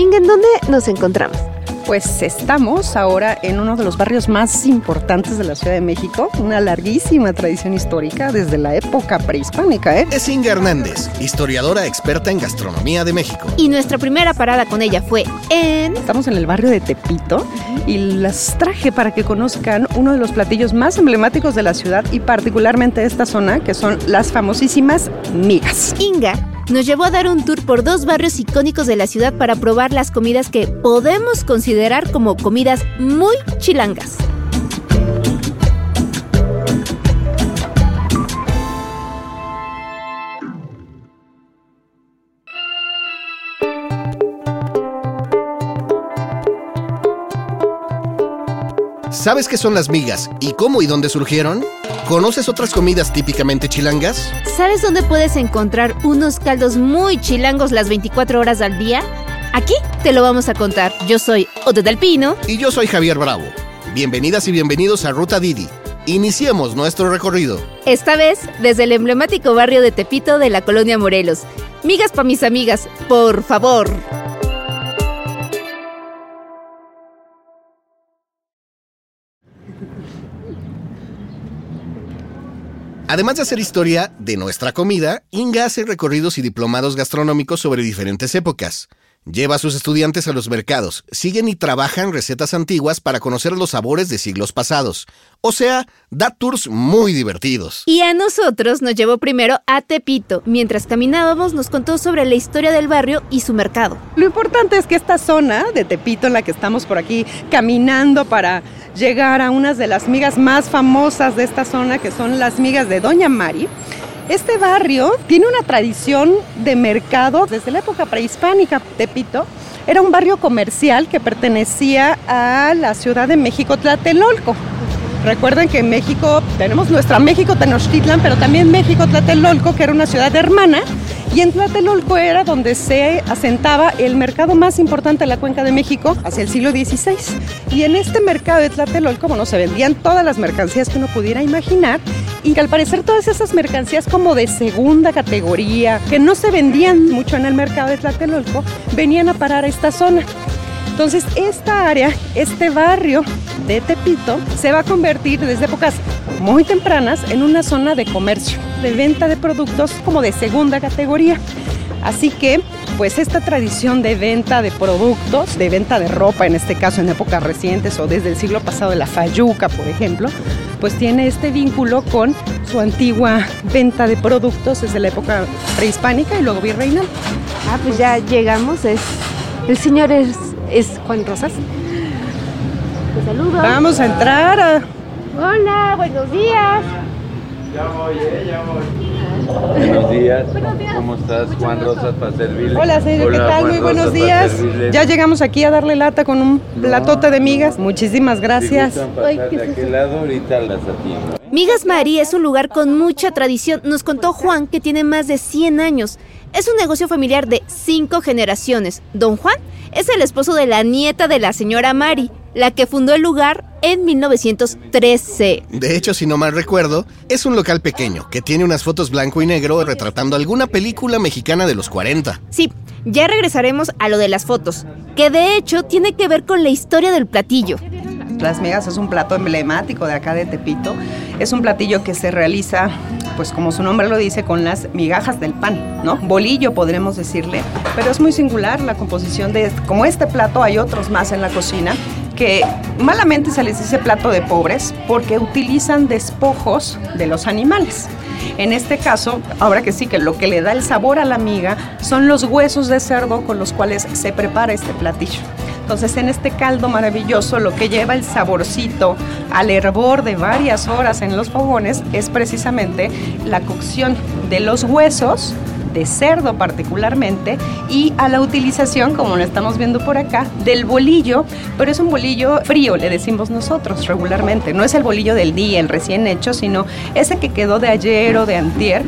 Inga, ¿en dónde nos encontramos? Pues estamos ahora en uno de los barrios más importantes de la Ciudad de México, una larguísima tradición histórica desde la época prehispánica, ¿eh? Es Inga Hernández, historiadora experta en gastronomía de México. Y nuestra primera parada con ella fue en... Estamos en el barrio de Tepito y las traje para que conozcan uno de los platillos más emblemáticos de la ciudad y particularmente de esta zona, que son las famosísimas migas. Inga nos llevó a dar un tour por dos barrios icónicos de la ciudad para probar las comidas que podemos considerar como comidas muy chilangas. ¿Sabes qué son las migas y cómo y dónde surgieron? ¿Conoces otras comidas típicamente chilangas? ¿Sabes dónde puedes encontrar unos caldos muy chilangos las 24 horas al día? Aquí te lo vamos a contar. Yo soy Ote del Pino. Y yo soy Javier Bravo. Bienvenidas y bienvenidos a Ruta Didi. Iniciemos nuestro recorrido. Esta vez desde el emblemático barrio de Tepito de la colonia Morelos. Migas para mis amigas, por favor. Además de hacer historia de nuestra comida, Inga hace recorridos y diplomados gastronómicos sobre diferentes épocas. Lleva a sus estudiantes a los mercados, siguen y trabajan recetas antiguas para conocer los sabores de siglos pasados. O sea, da tours muy divertidos. Y a nosotros nos llevó primero a Tepito. Mientras caminábamos nos contó sobre la historia del barrio y su mercado. Lo importante es que esta zona de Tepito en la que estamos por aquí caminando para llegar a unas de las migas más famosas de esta zona, que son las migas de Doña Mari. Este barrio tiene una tradición de mercado desde la época prehispánica. Tepito era un barrio comercial que pertenecía a la Ciudad de México Tlatelolco. Recuerden que en México tenemos nuestra México Tenochtitlan, pero también México Tlatelolco, que era una ciudad hermana y en Tlatelolco era donde se asentaba el mercado más importante de la cuenca de México hacia el siglo XVI. Y en este mercado de Tlatelolco, bueno, se vendían todas las mercancías que uno pudiera imaginar y que al parecer todas esas mercancías como de segunda categoría, que no se vendían mucho en el mercado de Tlatelolco, venían a parar a esta zona. Entonces, esta área, este barrio de Tepito, se va a convertir desde épocas muy tempranas en una zona de comercio, de venta de productos como de segunda categoría. Así que, pues esta tradición de venta de productos, de venta de ropa, en este caso en épocas recientes o desde el siglo pasado de la Fayuca, por ejemplo, pues tiene este vínculo con su antigua venta de productos desde la época prehispánica y luego virreinal. Ah, pues ya llegamos, es el señor es es Juan Rosas. Te saludo. Vamos a entrar. A... Hola, buenos días. Ya voy, eh, ya voy. Buenos días. ¿Cómo estás, Juan Rosas, para servirle? Hola, señor, ¿qué tal? Muy buenos días. Ya llegamos aquí a darle lata con un platote de migas. Muchísimas gracias. Si Ay, de aquel lado, ahorita las atiendo. ¿eh? Migas María es un lugar con mucha tradición. Nos contó Juan que tiene más de 100 años. Es un negocio familiar de cinco generaciones. Don Juan es el esposo de la nieta de la señora Mari, la que fundó el lugar en 1913. De hecho, si no mal recuerdo, es un local pequeño que tiene unas fotos blanco y negro retratando alguna película mexicana de los 40. Sí, ya regresaremos a lo de las fotos, que de hecho tiene que ver con la historia del platillo. Las migas es un plato emblemático de acá de Tepito. Es un platillo que se realiza, pues como su nombre lo dice, con las migajas del pan, ¿no? Bolillo podremos decirle, pero es muy singular la composición de este. Como este plato hay otros más en la cocina que malamente se les dice plato de pobres porque utilizan despojos de los animales. En este caso, ahora que sí, que lo que le da el sabor a la miga son los huesos de cerdo con los cuales se prepara este platillo. Entonces en este caldo maravilloso lo que lleva el saborcito al hervor de varias horas en los fogones es precisamente la cocción de los huesos de cerdo particularmente y a la utilización, como lo estamos viendo por acá, del bolillo, pero es un bolillo frío, le decimos nosotros regularmente. No es el bolillo del día, el recién hecho, sino ese que quedó de ayer o de antier.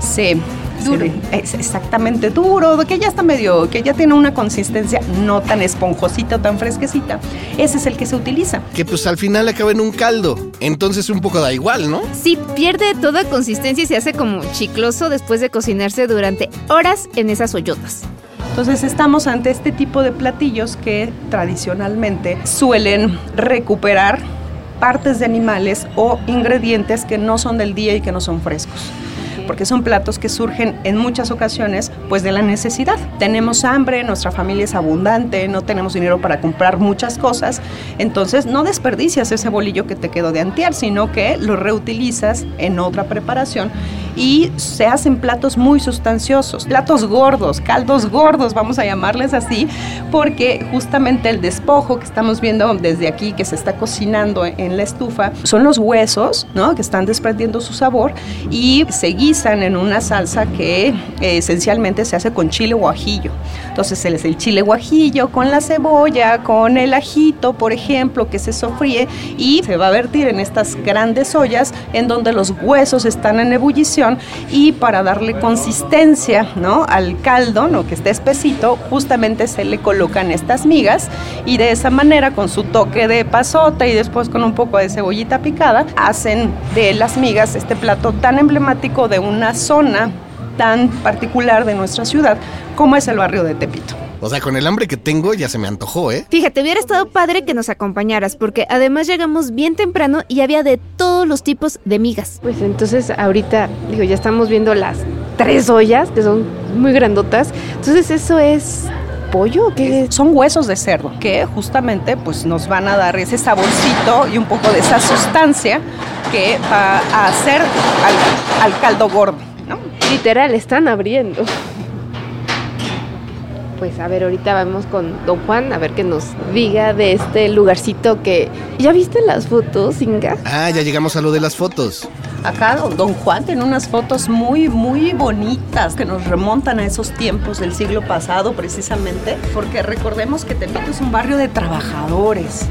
Se Duro. Es exactamente duro, que ya está medio, que ya tiene una consistencia no tan esponjosita o tan fresquecita. Ese es el que se utiliza. Que pues al final acaba en un caldo. Entonces un poco da igual, ¿no? Sí, pierde toda consistencia y se hace como chicloso después de cocinarse durante horas en esas hoyotas. Entonces estamos ante este tipo de platillos que tradicionalmente suelen recuperar partes de animales o ingredientes que no son del día y que no son frescos porque son platos que surgen en muchas ocasiones pues de la necesidad. Tenemos hambre, nuestra familia es abundante, no tenemos dinero para comprar muchas cosas, entonces no desperdicias ese bolillo que te quedó de antier, sino que lo reutilizas en otra preparación y se hacen platos muy sustanciosos, platos gordos, caldos gordos, vamos a llamarles así, porque justamente el despojo que estamos viendo desde aquí, que se está cocinando en la estufa, son los huesos, ¿no? Que están desprendiendo su sabor y se guisan en una salsa que eh, esencialmente se hace con chile guajillo. Entonces es el chile guajillo con la cebolla, con el ajito, por ejemplo, que se sofríe y se va a vertir en estas grandes ollas en donde los huesos están en ebullición y para darle consistencia ¿no? al caldo, ¿no? que esté espesito, justamente se le colocan estas migas y de esa manera con su toque de pasota y después con un poco de cebollita picada, hacen de las migas este plato tan emblemático de una zona tan particular de nuestra ciudad como es el barrio de Tepito. O sea, con el hambre que tengo ya se me antojó, ¿eh? Fíjate, hubiera estado padre que nos acompañaras, porque además llegamos bien temprano y había de todos los tipos de migas. Pues entonces ahorita, digo, ya estamos viendo las tres ollas, que son muy grandotas. Entonces eso es pollo o qué Son huesos de cerdo que justamente pues nos van a dar ese saborcito y un poco de esa sustancia que va a hacer al, al caldo gordo, ¿no? Literal, están abriendo pues a ver, ahorita vamos con don Juan a ver qué nos diga de este lugarcito que... ¿Ya viste las fotos, Inga? Ah, ya llegamos a lo de las fotos. Acá don Juan tiene unas fotos muy, muy bonitas que nos remontan a esos tiempos del siglo pasado precisamente, porque recordemos que Tepito es un barrio de trabajadores.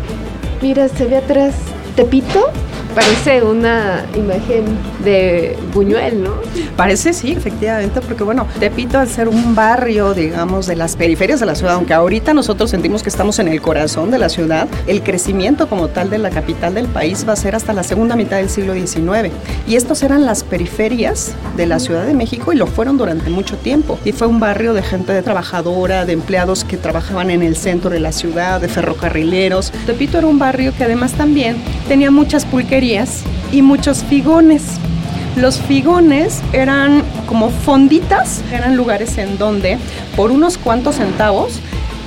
Mira, se ve atrás Tepito Parece una imagen de Buñuel, ¿no? Parece sí, efectivamente, porque bueno, Tepito al ser un barrio, digamos, de las periferias de la ciudad, aunque ahorita nosotros sentimos que estamos en el corazón de la ciudad, el crecimiento como tal de la capital del país va a ser hasta la segunda mitad del siglo XIX. Y estos eran las periferias de la Ciudad de México y lo fueron durante mucho tiempo. Y fue un barrio de gente de trabajadora, de empleados que trabajaban en el centro de la ciudad, de ferrocarrileros. Tepito era un barrio que además también tenía muchas pulquerías y muchos figones. Los figones eran como fonditas, eran lugares en donde por unos cuantos centavos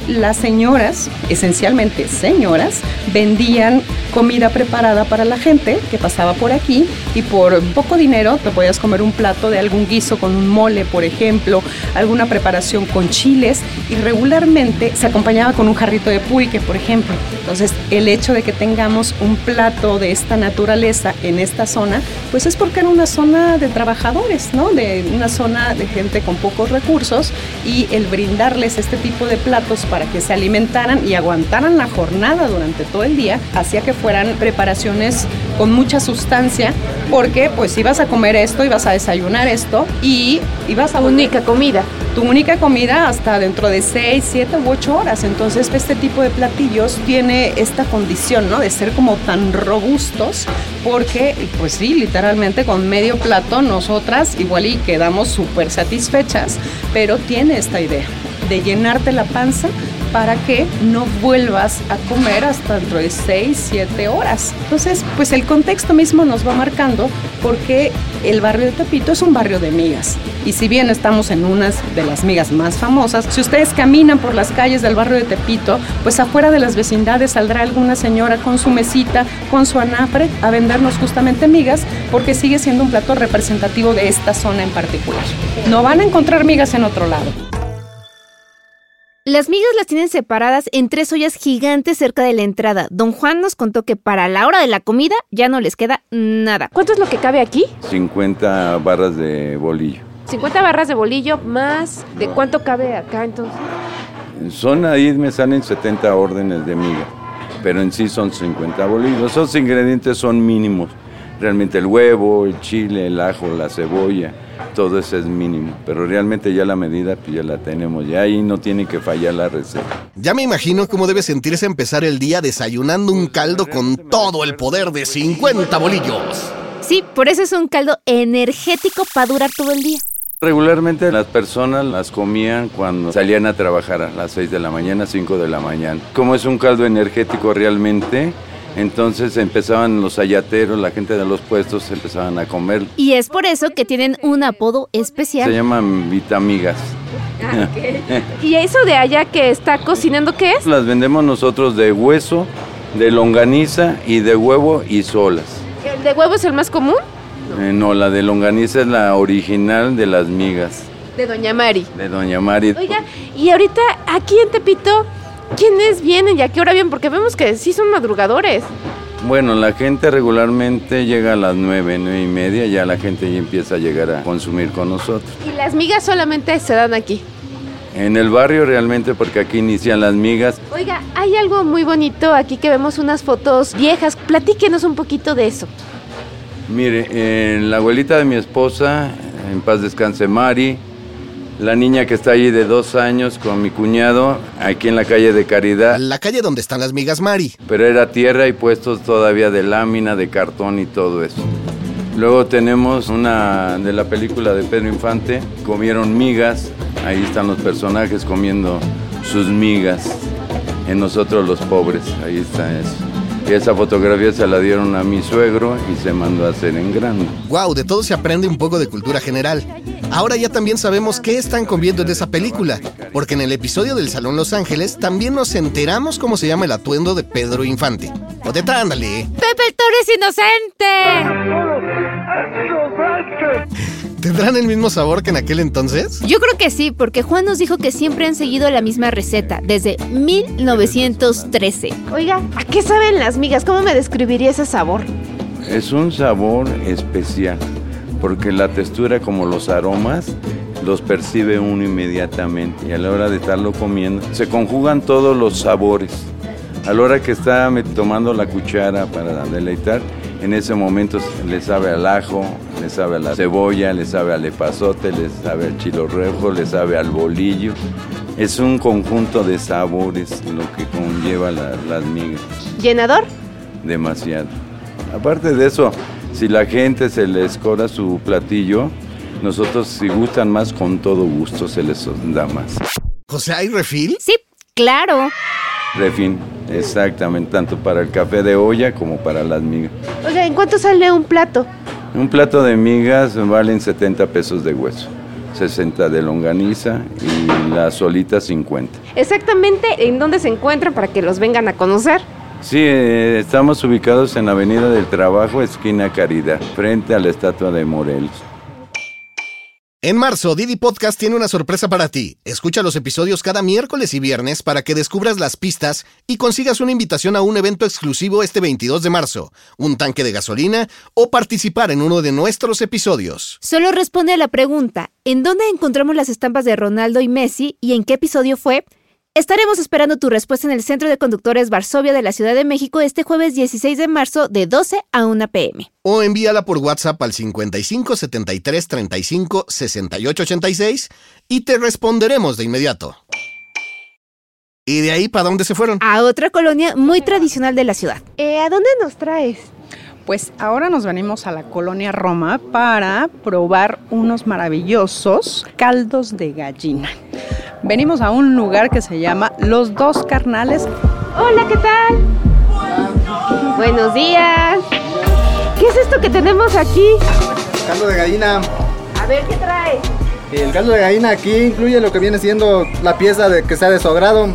las señoras, esencialmente señoras, vendían comida preparada para la gente que pasaba por aquí y por poco dinero te podías comer un plato de algún guiso con un mole, por ejemplo, alguna preparación con chiles y regularmente se acompañaba con un jarrito de pulque, por ejemplo. Entonces, el hecho de que tengamos un plato de esta naturaleza en esta zona, pues es porque era una zona de trabajadores, ¿no? De una zona de gente con pocos recursos y el brindarles este tipo de platos para que se alimentaran y aguantaran la jornada durante todo el día, hacía que fueran preparaciones con mucha sustancia, porque pues ibas a comer esto, ibas a desayunar esto y ibas a... Única comida. Tu única comida hasta dentro de 6, 7 u 8 horas. Entonces este tipo de platillos tiene esta condición, ¿no? De ser como tan robustos, porque pues sí, literalmente con medio plato nosotras igual y quedamos súper satisfechas, pero tiene esta idea de llenarte la panza para que no vuelvas a comer hasta dentro de 6, 7 horas. Entonces, pues el contexto mismo nos va marcando porque el barrio de Tepito es un barrio de migas. Y si bien estamos en unas de las migas más famosas, si ustedes caminan por las calles del barrio de Tepito, pues afuera de las vecindades saldrá alguna señora con su mesita, con su anafre, a vendernos justamente migas, porque sigue siendo un plato representativo de esta zona en particular. No van a encontrar migas en otro lado. Las migas las tienen separadas en tres ollas gigantes cerca de la entrada. Don Juan nos contó que para la hora de la comida ya no les queda nada. ¿Cuánto es lo que cabe aquí? 50 barras de bolillo. 50 barras de bolillo más de cuánto cabe acá entonces. Son ahí me salen 70 órdenes de miga, pero en sí son 50 bolillos. Esos ingredientes son mínimos. Realmente el huevo, el chile, el ajo, la cebolla, todo eso es mínimo, pero realmente ya la medida pues ya la tenemos, ya ahí no tiene que fallar la receta. Ya me imagino cómo debe sentirse empezar el día desayunando un caldo con todo el poder de 50 bolillos. Sí, por eso es un caldo energético para durar todo el día. Regularmente las personas las comían cuando salían a trabajar a las 6 de la mañana, 5 de la mañana. Como es un caldo energético realmente, entonces empezaban los ayateros, la gente de los puestos empezaban a comer. Y es por eso que tienen un apodo Se especial. llaman vitamigas. ¿Y eso de allá que está cocinando qué es? Las vendemos nosotros de hueso, de longaniza y de huevo y solas. ¿El de huevo es el más común? Eh, no, la de longaniza es la original de las migas, De Doña Mari. de Doña Mari. Oiga, y ahorita aquí en Tepito, ¿quiénes vienen y a qué hora vienen? Porque vemos que sí son madrugadores. Bueno, la gente regularmente llega a las nueve, nueve y media, ya la gente ya empieza a llegar a consumir con nosotros. Y las migas solamente se dan aquí. En el barrio realmente porque aquí inician las migas. Oiga, hay algo muy bonito aquí que vemos unas fotos viejas. Platíquenos un poquito de eso. Mire, eh, la abuelita de mi esposa, en paz descanse Mari, la niña que está allí de dos años con mi cuñado, aquí en la calle de Caridad, La calle donde están las migas Mari. pero era tierra y puestos todavía de lámina, de cartón y todo eso. Luego tenemos una de la película de Pedro Infante, comieron migas, ahí están los personajes comiendo sus migas, en nosotros los pobres, ahí está eso. Y esa fotografía se la dieron a mi suegro y se mandó a hacer en grande. Wow, de todo se aprende un poco de cultura general. Ahora ya también sabemos qué están comiendo en esa película, porque en el episodio del Salón Los Ángeles también nos enteramos cómo se llama el atuendo de Pedro Infante. O de ándale. ¡Pepe el Toro es inocente! ¿Tendrán el mismo sabor que en aquel entonces? Yo creo que sí, porque Juan nos dijo que siempre han seguido la misma receta desde 1913. Oiga, ¿a qué saben las migas? ¿Cómo me describiría ese sabor? Es un sabor especial, porque la textura como los aromas los percibe uno inmediatamente y a la hora de estarlo comiendo se conjugan todos los sabores. A la hora que está tomando la cuchara para deleitar, en ese momento le sabe al ajo, le sabe a la cebolla, le sabe al epazote, le sabe al chilo rojo, le sabe al bolillo. Es un conjunto de sabores lo que conlleva la- las migas ¿Llenador? demasiado. Aparte de eso, si la gente se les cobra su platillo, nosotros si gustan más, con todo gusto se les da más. O sea, ¿hay refil? Sí, claro. Refin, exactamente, tanto para el café de olla como para las migas. Oiga, ¿en cuánto sale un plato? Un plato de migas valen 70 pesos de hueso, 60 de longaniza y la solita 50. Exactamente en dónde se encuentran para que los vengan a conocer. Sí, eh, estamos ubicados en la Avenida del Trabajo, esquina Caridad, frente a la estatua de Morelos. En marzo, Didi Podcast tiene una sorpresa para ti. Escucha los episodios cada miércoles y viernes para que descubras las pistas y consigas una invitación a un evento exclusivo este 22 de marzo, un tanque de gasolina o participar en uno de nuestros episodios. Solo responde a la pregunta, ¿en dónde encontramos las estampas de Ronaldo y Messi y en qué episodio fue? Estaremos esperando tu respuesta en el Centro de Conductores Varsovia de la Ciudad de México este jueves 16 de marzo de 12 a 1 pm. O envíala por WhatsApp al 55 73 35 68 86 y te responderemos de inmediato. ¿Y de ahí para dónde se fueron? A otra colonia muy tradicional de la ciudad. Eh, ¿A dónde nos traes? Pues ahora nos venimos a la colonia Roma para probar unos maravillosos caldos de gallina. Venimos a un lugar que se llama Los Dos Carnales. Hola, ¿qué tal? Buenos días. ¿Qué es esto que tenemos aquí? Caldo de gallina. A ver, ¿qué trae? El caldo de gallina aquí incluye lo que viene siendo la pieza de que sea de su agrado.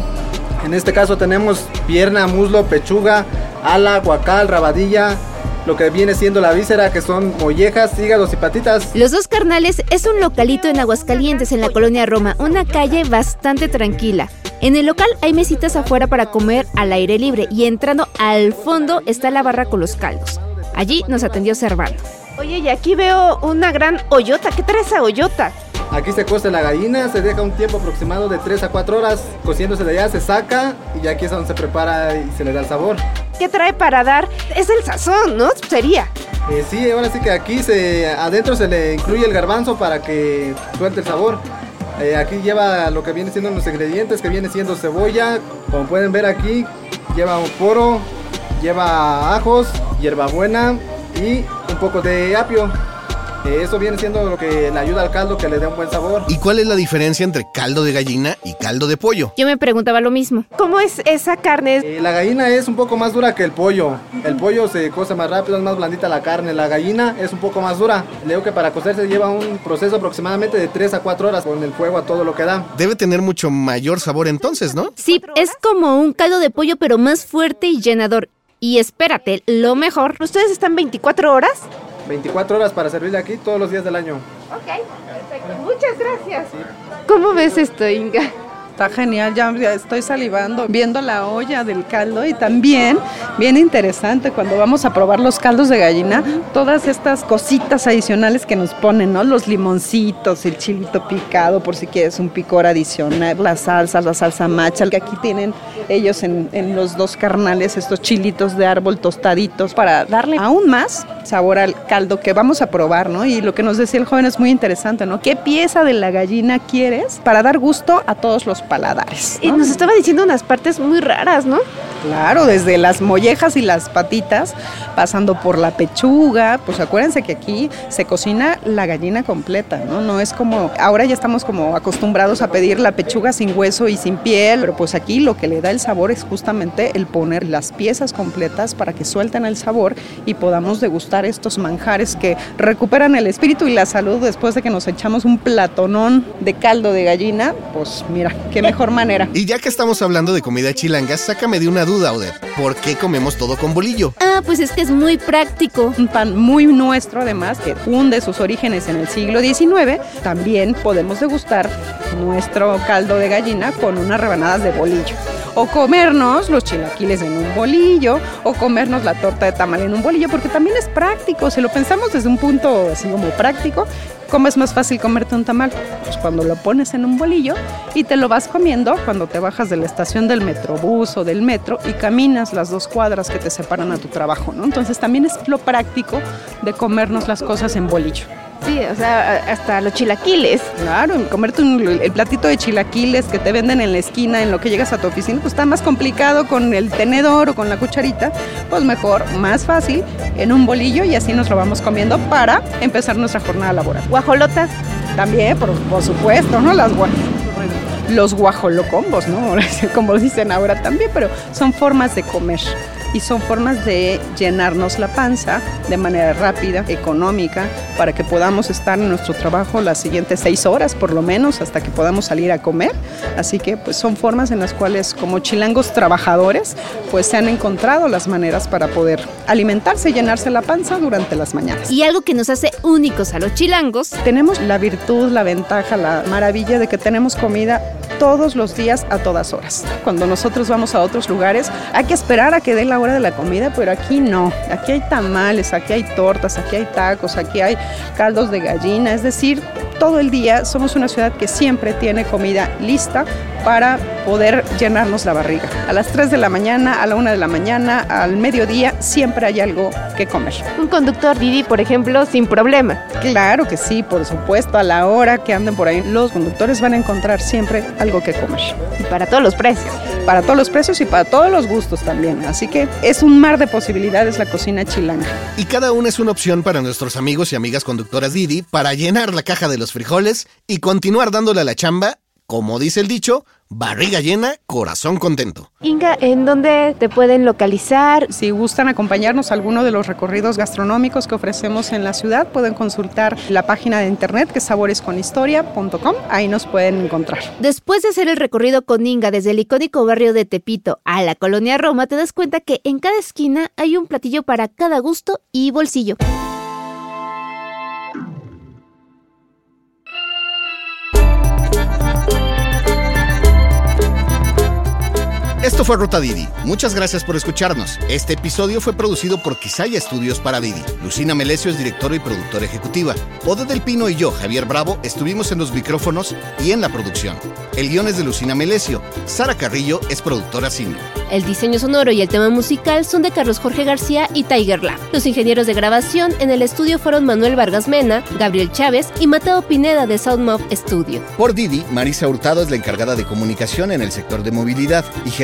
En este caso tenemos pierna, muslo, pechuga, ala, guacal, rabadilla, lo que viene siendo la víscera, que son mollejas, hígados y patitas. Los Dos Carnales es un localito en Aguascalientes, en la colonia Roma, una calle bastante tranquila. En el local hay mesitas afuera para comer al aire libre y entrando al fondo está la barra con los caldos. Allí nos atendió Servando. Oye, y aquí veo una gran hoyota. ¿Qué trae esa hoyota? Aquí se cuece la gallina, se deja un tiempo aproximado de 3 a 4 horas cociéndose de allá, se saca y aquí es donde se prepara y se le da el sabor. ¿Qué trae para dar? Es el sazón, ¿no? Sería. Eh, sí, ahora sí que aquí se, adentro se le incluye el garbanzo para que suelte el sabor. Eh, aquí lleva lo que viene siendo los ingredientes, que viene siendo cebolla, como pueden ver aquí, lleva un poro, lleva ajos, hierbabuena y un poco de apio. Eh, Eso viene siendo lo que le ayuda al caldo que le dé un buen sabor. ¿Y cuál es la diferencia entre caldo de gallina y caldo de pollo? Yo me preguntaba lo mismo. ¿Cómo es esa carne? Eh, la gallina es un poco más dura que el pollo. El pollo se cose más rápido, es más blandita la carne. La gallina es un poco más dura. Le digo que para cocerse lleva un proceso aproximadamente de 3 a 4 horas con el fuego a todo lo que da. Debe tener mucho mayor sabor entonces, ¿no? Sí, es como un caldo de pollo pero más fuerte y llenador. Y espérate, lo mejor. ¿Ustedes están 24 horas? 24 horas para servirle aquí todos los días del año. Ok, perfecto. Muchas gracias. ¿Cómo ves esto, Inga? Está genial, ya, estoy salivando, viendo la olla del caldo y también, bien interesante, cuando vamos a probar los caldos de gallina, todas estas cositas adicionales que nos ponen, ¿no? Los limoncitos, el chilito picado, por si quieres un picor adicional, las salsas, la salsa macha, que aquí tienen ellos en, en los dos carnales, estos chilitos de árbol tostaditos, para darle aún más sabor al caldo que vamos a probar, ¿no? Y lo que nos decía el joven es muy interesante, ¿no? ¿Qué pieza de la gallina quieres para dar gusto a todos los paladares? Y ¿no? nos estaba diciendo unas partes muy raras, ¿no? Claro, desde las mollejas y las patitas, pasando por la pechuga, pues acuérdense que aquí se cocina la gallina completa, ¿no? No es como, ahora ya estamos como acostumbrados a pedir la pechuga sin hueso y sin piel, pero pues aquí lo que le da el sabor es justamente el poner las piezas completas para que suelten el sabor y podamos degustar estos manjares que recuperan el espíritu y la salud después de que nos echamos un platonón de caldo de gallina, pues mira, qué mejor manera. Y ya que estamos hablando de comida chilanga, sácame de una duda, Odette. ¿Por qué comemos todo con bolillo? Ah, pues es que es muy práctico. un pan muy nuestro además que hunde sus orígenes en el siglo XIX, también podemos degustar nuestro caldo de gallina con unas rebanadas de bolillo. O comernos los chilaquiles en un bolillo, o comernos la torta de tamal en un bolillo, porque también es práctico, si lo pensamos desde un punto así como práctico, ¿cómo es más fácil comerte un tamal? Pues cuando lo pones en un bolillo y te lo vas comiendo cuando te bajas de la estación del metrobús o del metro y caminas las dos cuadras que te separan a tu trabajo, ¿no? Entonces también es lo práctico de comernos las cosas en bolillo. Sí, o sea, hasta los chilaquiles. Claro, comerte un- el platito de chilaquiles que te venden en la esquina en lo que llegas a tu oficina, pues está más complicado con el tenedor o con la cucharita, pues mejor, más fácil, en un bolillo y así nos lo vamos comiendo para empezar nuestra jornada laboral. Guajolotas. También, por, por supuesto, ¿no? Las gua- los guajolocombos, ¿no? Como dicen ahora también, pero son formas de comer y son formas de llenarnos la panza de manera rápida, económica, para que podamos estar en nuestro trabajo las siguientes seis horas, por lo menos, hasta que podamos salir a comer. Así que, pues, son formas en las cuales, como chilangos trabajadores, pues se han encontrado las maneras para poder alimentarse y llenarse la panza durante las mañanas. Y algo que nos hace únicos a los chilangos Tenemos la virtud, la ventaja, la maravilla de que tenemos comida todos los días a todas horas. Cuando nosotros vamos a otros lugares hay que esperar a que dé la hora de la comida, pero aquí no. Aquí hay tamales, aquí hay tortas, aquí hay tacos, aquí hay caldos de gallina, es decir, todo el día somos una ciudad que siempre tiene comida lista para poder llenarnos la barriga. A las 3 de la mañana, a la 1 de la mañana, al mediodía, siempre hay algo que comer. Un conductor Didi, por ejemplo, sin problema. Claro que sí, por supuesto, a la hora que anden por ahí, los conductores van a encontrar siempre algo que comer. Y para todos los precios. Para todos los precios y para todos los gustos también. Así que es un mar de posibilidades la cocina chilanga. Y cada una es una opción para nuestros amigos y amigas conductoras Didi para llenar la caja de los frijoles y continuar dándole a la chamba, como dice el dicho, barriga llena, corazón contento. Inga, ¿en dónde te pueden localizar? Si gustan acompañarnos a alguno de los recorridos gastronómicos que ofrecemos en la ciudad, pueden consultar la página de internet que es saboresconhistoria.com. Ahí nos pueden encontrar. Después de hacer el recorrido con Inga desde el icónico barrio de Tepito a la colonia Roma, te das cuenta que en cada esquina hay un platillo para cada gusto y bolsillo. Esto fue Ruta Didi. Muchas gracias por escucharnos. Este episodio fue producido por Quisaya Estudios para Didi. Lucina Melesio es directora y productora ejecutiva. Ode del Pino y yo, Javier Bravo, estuvimos en los micrófonos y en la producción. El guion es de Lucina Melesio. Sara Carrillo es productora senior. El diseño sonoro y el tema musical son de Carlos Jorge García y Tiger Lab. Los ingenieros de grabación en el estudio fueron Manuel Vargas Mena, Gabriel Chávez y Mateo Pineda de Soundmob Studio. Por Didi, Marisa Hurtado es la encargada de comunicación en el sector de movilidad y